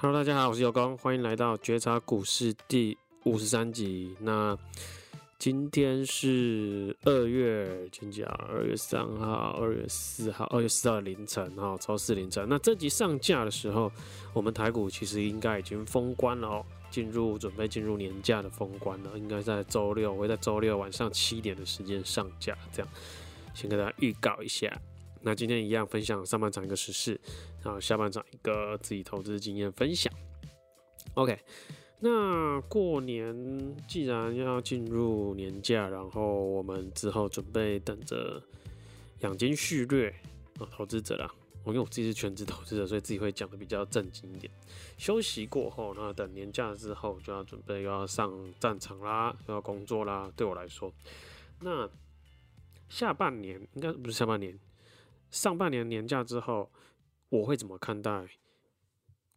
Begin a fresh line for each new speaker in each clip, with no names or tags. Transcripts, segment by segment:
Hello，大家好，我是有光，欢迎来到觉察股市第五十三集。那今天是二月，今天讲二月三号、二月四号、二月四号凌晨，哈，周四凌晨。那这集上架的时候，我们台股其实应该已经封关了哦，进入准备进入年假的封关了，应该在周六，会在周六晚上七点的时间上架，这样先跟大家预告一下。那今天一样分享上半场一个时事，然后下半场一个自己投资经验分享。OK，那过年既然要进入年假，然后我们之后准备等着养精蓄锐啊，投资者啦，我因为我自己是全职投资者，所以自己会讲的比较正经一点。休息过后，那等年假之后就要准备又要上战场啦，又要工作啦。对我来说，那下半年应该不是下半年。上半年年假之后，我会怎么看待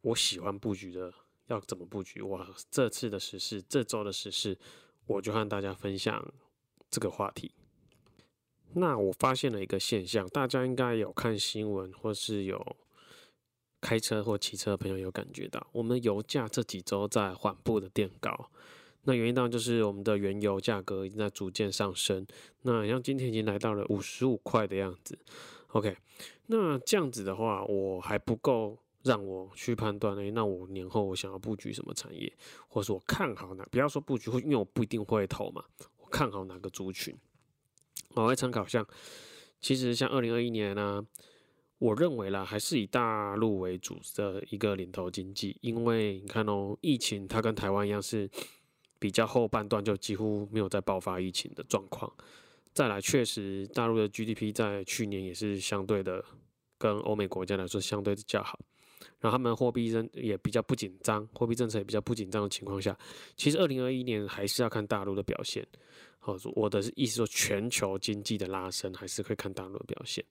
我喜欢布局的？要怎么布局？我这次的时事，这周的时事，我就和大家分享这个话题。那我发现了一个现象，大家应该有看新闻，或是有开车或骑车的朋友有感觉到，我们油价这几周在缓步的垫高。那原因当然就是我们的原油价格已经在逐渐上升。那像今天已经来到了五十五块的样子。OK，那这样子的话，我还不够让我去判断诶，那我年后我想要布局什么产业，或是我看好哪？不要说布局，因为我不一定会投嘛。我看好哪个族群？我会参考像，其实像二零二一年呢、我认为啦，还是以大陆为主的一个领头经济，因为你看哦，疫情它跟台湾一样是比较后半段就几乎没有再爆发疫情的状况。再来，确实，大陆的 GDP 在去年也是相对的，跟欧美国家来说相对的较好。然后他们货币政也比较不紧张，货币政策也比较不紧张的情况下，其实二零二一年还是要看大陆的表现。好，我的意思说，全球经济的拉升还是会看大陆的表现。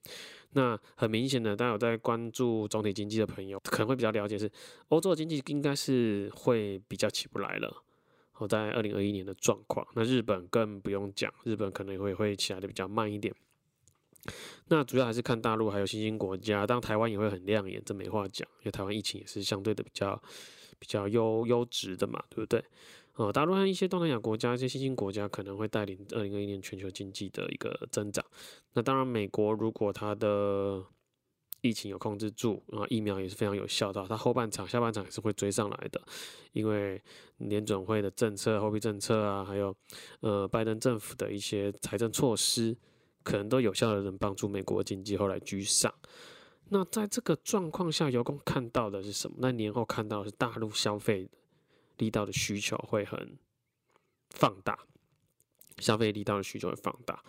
那很明显的，大家有在关注总体经济的朋友，可能会比较了解是，欧洲的经济应该是会比较起不来了。我在二零二一年的状况，那日本更不用讲，日本可能会会起来的比较慢一点。那主要还是看大陆还有新兴国家，当然台湾也会很亮眼，这没话讲，因为台湾疫情也是相对的比较比较优优质的嘛，对不对？哦，大陆和一些东南亚国家、一些新兴国家可能会带领二零二一年全球经济的一个增长。那当然，美国如果它的疫情有控制住啊，疫苗也是非常有效的。它后半场、下半场也是会追上来的，因为联准会的政策、货币政策啊，还有呃拜登政府的一些财政措施，可能都有效的能帮助美国经济后来居上。那在这个状况下，有空看到的是什么？那年后看到是大陆消费力道的需求会很放大，消费力道的需求会放大。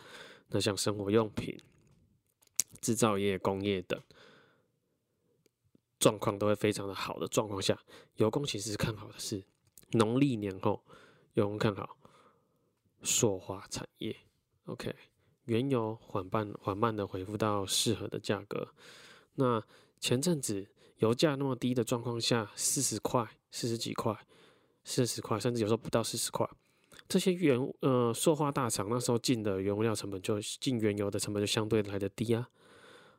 那像生活用品。制造业、工业等状况都会非常的好的状况下，有工其实看好的是农历年后，有工看好塑化产业。OK，原油缓慢缓慢的恢复到适合的价格。那前阵子油价那么低的状况下，四十块、四十几块、四十块，甚至有时候不到四十块，这些原呃塑化大厂那时候进的原物料成本就进原油的成本就相对来的低啊。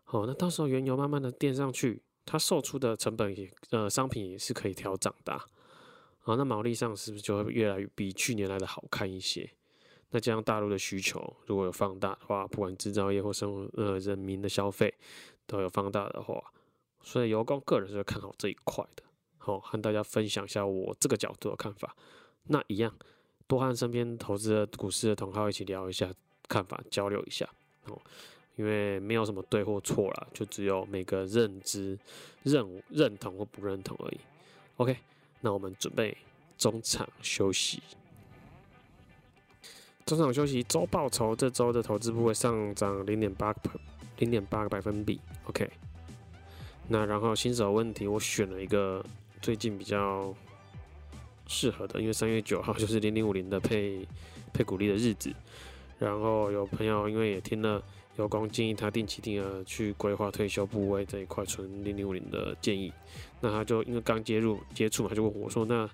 哦，那到时候原油慢慢的垫上去，它售出的成本也呃商品也是可以调涨的，啊，那毛利上是不是就会越来越比去年来的好看一些？那这样大陆的需求如果有放大的话，不管制造业或生活呃人民的消费都有放大的话，所以有功个人是看好这一块的。好，哦，和大家分享一下我这个角度的看法。那一样多和身边投资的股市的同好一起聊一下看法，交流一下哦。因为没有什么对或错啦，就只有每个认知、认认同或不认同而已。OK，那我们准备中场休息。中场休息，周报酬这周的投资部位上涨零点八零点八个百分比。OK，那然后新手问题，我选了一个最近比较适合的，因为三月九号 就是零零五零的配配股利的日子。然后有朋友因为也听了。有功建议他定期定额去规划退休部位这一块存零零五零的建议，那他就因为刚接入接触嘛，他就问我说：“那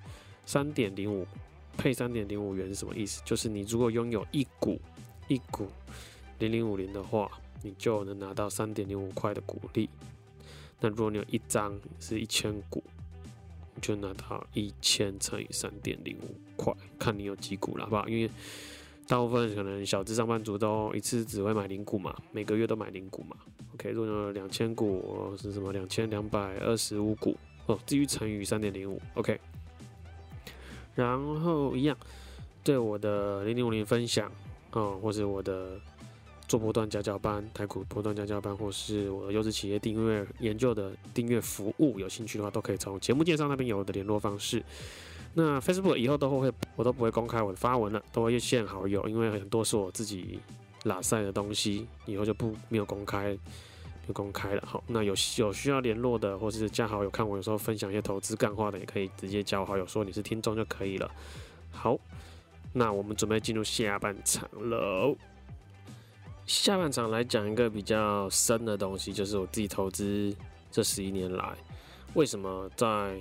三点零五配三点零五元是什么意思？就是你如果拥有一股一股零零五零的话，你就能拿到三点零五块的股利。那如果你有一张是一千股，你就拿到一千乘以三点零五块，看你有几股了，好不好？因为大部分可能小资上班族都一次只会买零股嘛，每个月都买零股嘛。OK，如果有两千股是什么？两千两百二十五股哦，至于乘以三点零五，OK。然后一样，对我的零零五零分享哦，或是我的。做波段加教班、台股波段加教班，或是我的优质企业订阅研究的订阅服务，有兴趣的话，都可以从节目介绍那边有我的联络方式。那 Facebook 以后都会，我都不会公开我的发文了，都会限好友，因为很多是我自己拉赛的东西，以后就不没有公开，就公开了。好，那有有需要联络的，或是加好友，看我有时候分享一些投资干话的，也可以直接加我好友，说你是听众就可以了。好，那我们准备进入下半场喽。下半场来讲一个比较深的东西，就是我自己投资这十一年来，为什么在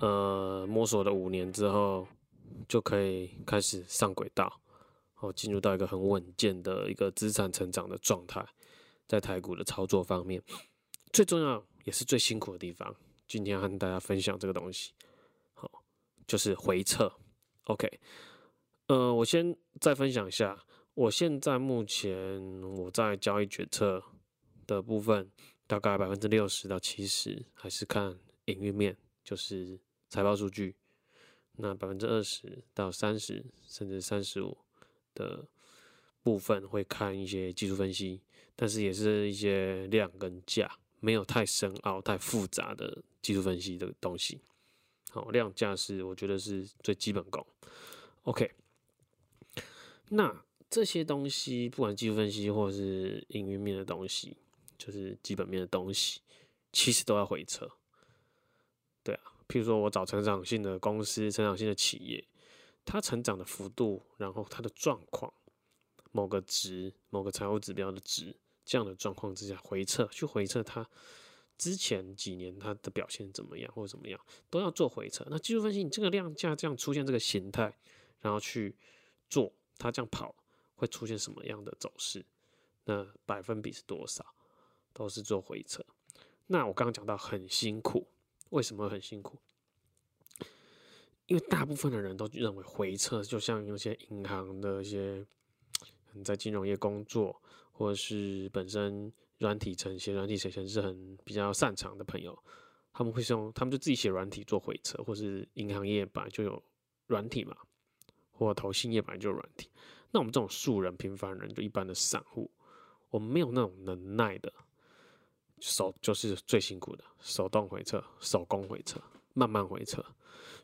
呃摸索了五年之后，就可以开始上轨道，哦，进入到一个很稳健的一个资产成长的状态，在台股的操作方面，最重要也是最辛苦的地方，今天要和大家分享这个东西，好，就是回撤。OK，呃，我先再分享一下。我现在目前我在交易决策的部分，大概百分之六十到七十还是看营运面，就是财报数据。那百分之二十到三十甚至三十五的部分会看一些技术分析，但是也是一些量跟价，没有太深奥、太复杂的技术分析的东西。好，量价是我觉得是最基本功。OK，那。这些东西，不管技术分析或者是营运面的东西，就是基本面的东西，其实都要回测。譬如说我找成长性的公司、成长性的企业，它成长的幅度，然后它的状况，某个值、某个财务指标的值，这样的状况之下回测，去回测它之前几年它的表现怎么样，或者怎么样，都要做回测。那技术分析，你这个量价这样出现这个形态，然后去做它这样跑。会出现什么样的走势？那百分比是多少？都是做回测。那我刚刚讲到很辛苦，为什么很辛苦？因为大部分的人都认为回撤就像有些银行的一些在金融业工作，或者是本身软体程写软体程序是很比较擅长的朋友，他们会用他们就自己写软体做回撤，或是银行业本来就有软体嘛，或投信业本来就有软体。那我们这种素人、平凡人，就一般的散户，我们没有那种能耐的手，就是最辛苦的手动回测、手工回测、慢慢回测。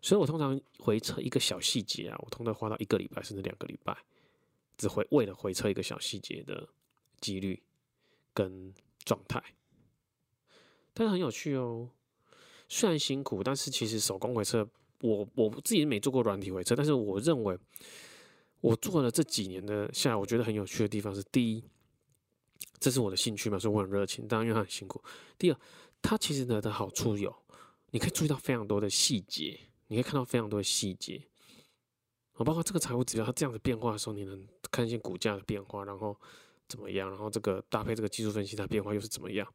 所以我通常回测一个小细节啊，我通常花到一个礼拜甚至两个礼拜，只会为了回测一个小细节的几率跟状态。但是很有趣哦，虽然辛苦，但是其实手工回测，我我自己没做过软体回测，但是我认为。我做了这几年的下来，我觉得很有趣的地方是：第一，这是我的兴趣嘛，所以我很热情。当然，因为它很辛苦。第二，它其实呢的好处有，你可以注意到非常多的细节，你可以看到非常多的细节。啊，包括这个财务指标它这样子变化的时候，你能看见股价的变化，然后怎么样？然后这个搭配这个技术分析，它变化又是怎么样？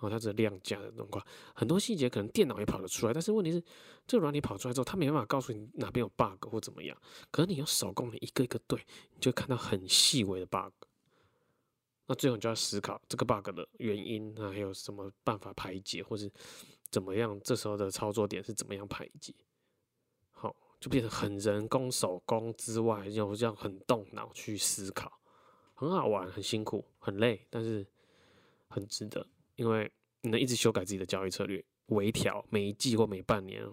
哦，它这量价的状况，很多细节可能电脑也跑得出来，但是问题是，这个软体跑出来之后，它没办法告诉你哪边有 bug 或怎么样。可是你用手工，你一个一个对，你就看到很细微的 bug。那最后你就要思考这个 bug 的原因，那还有什么办法排解，或是怎么样？这时候的操作点是怎么样排解？好，就变成很人工手工之外，又要很动脑去思考，很好玩，很辛苦，很累，但是很值得。因为你能一直修改自己的交易策略，微调每一季或每半年，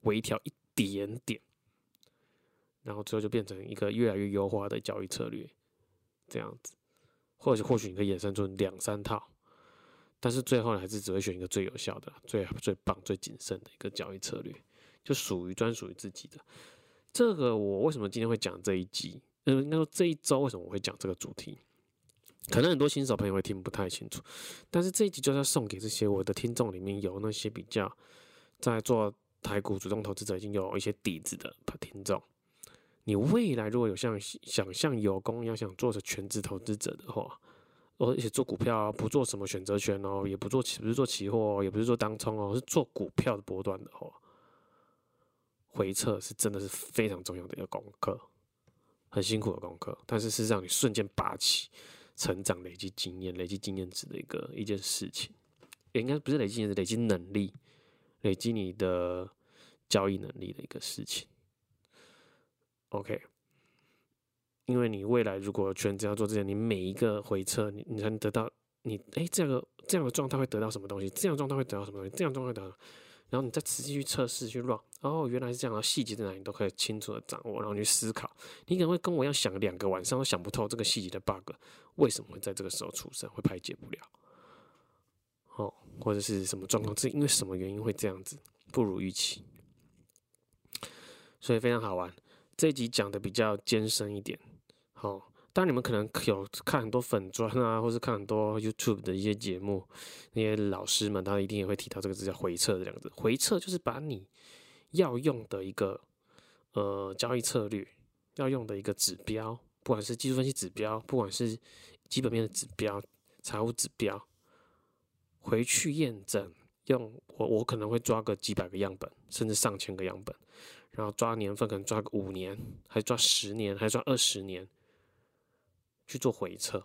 微调一点点，然后最后就变成一个越来越优化的交易策略，这样子，或者或许你可以衍生出两三套，但是最后呢还是只会选一个最有效的、最最棒、最谨慎的一个交易策略，就属于专属于自己的。这个我为什么今天会讲这一集？嗯，应该说这一周为什么我会讲这个主题？可能很多新手朋友会听不太清楚，但是这一集就是要送给这些我的听众里面有那些比较在做台股主动投资者已经有一些底子的听众。你未来如果有像想像有功一样想做成全职投资者的话，而且做股票啊不做什么选择权哦，也不做不是做期货哦，也不是做当冲哦，是做股票的波段的话，回撤是真的是非常重要的一个功课，很辛苦的功课，但是是让你瞬间拔起、成长、累积经验、累积经验值的一个一件事情。也应该不是累积经验，累积能力、累积你的交易能力的一个事情。OK，因为你未来如果全职要做这些，你每一个回测，你你才能得到你哎、这样的这样的状态会得到什么东西？这样状态会得到什么东西？这样状态得到，然后你再持续去测试去 run，哦，原来是这样的，细节在哪里你都可以清楚的掌握，然后去思考。你可能会跟我一样想两个晚上都想不透这个细节的 bug 为什么会在这个时候出生，会排解不了。哦，或者是什么状况？是因为什么原因会这样子不如预期？所以非常好玩。这集讲的比较艰深一点。好，当然你们可能有看很多粉砖啊，或是看很多 YouTube 的一些节目，那些老师们他一定也会提到这个字叫回撤这两个字。回撤就是把你要用的一个呃交易策略，要用的一个指标，不管是技术分析指标，不管是基本面的指标、财务指标。回去验证，用我我可能会抓个几百个样本，甚至上千个样本，然后抓年份，可能抓个五年，还抓十年，还抓二十年，去做回测，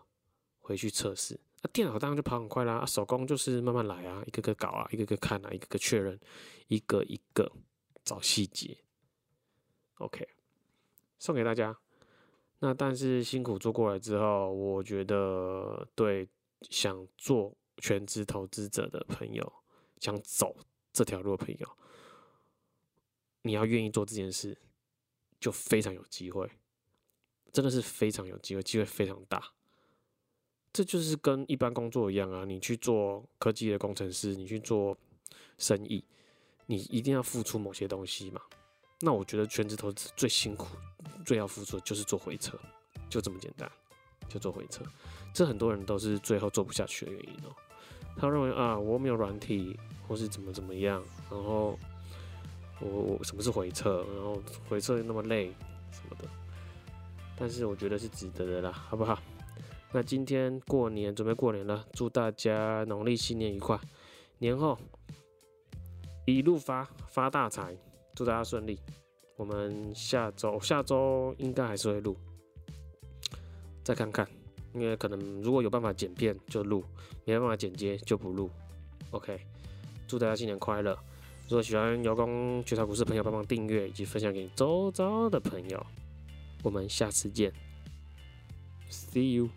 回去测试。那电脑当然就跑很快啦，手工就是慢慢来啊，一个个搞啊，一个个看啊，一个个确认，一个一个找细节。OK，送给大家。那但是辛苦做过来之后，我觉得对想做。全职投资者的朋友，想走这条路的朋友，你要愿意做这件事，就非常有机会，真的是非常有机会，机会非常大。这就是跟一般工作一样啊，你去做科技的工程师，你去做生意，你一定要付出某些东西嘛。那我觉得全职投资最辛苦、最要付出的就是做回撤，就这么简单，就做回撤。这很多人都是最后做不下去的原因哦。他认为啊，我没有软体，或是怎么怎么样，然后我我什么是回撤，然后回撤又那么累什么的，但是我觉得是值得的啦，好不好？那今天过年，准备过年了，祝大家农历新年愉快，年后一路发发大财，祝大家顺利。我们下周下周应该还是会录，再看看。因为可能如果有办法剪片就录，没办法剪接就不录。OK，祝大家新年快乐！如果喜欢姚工觉察股市朋友，帮忙订阅以及分享给你周遭的朋友。我们下次见，See you。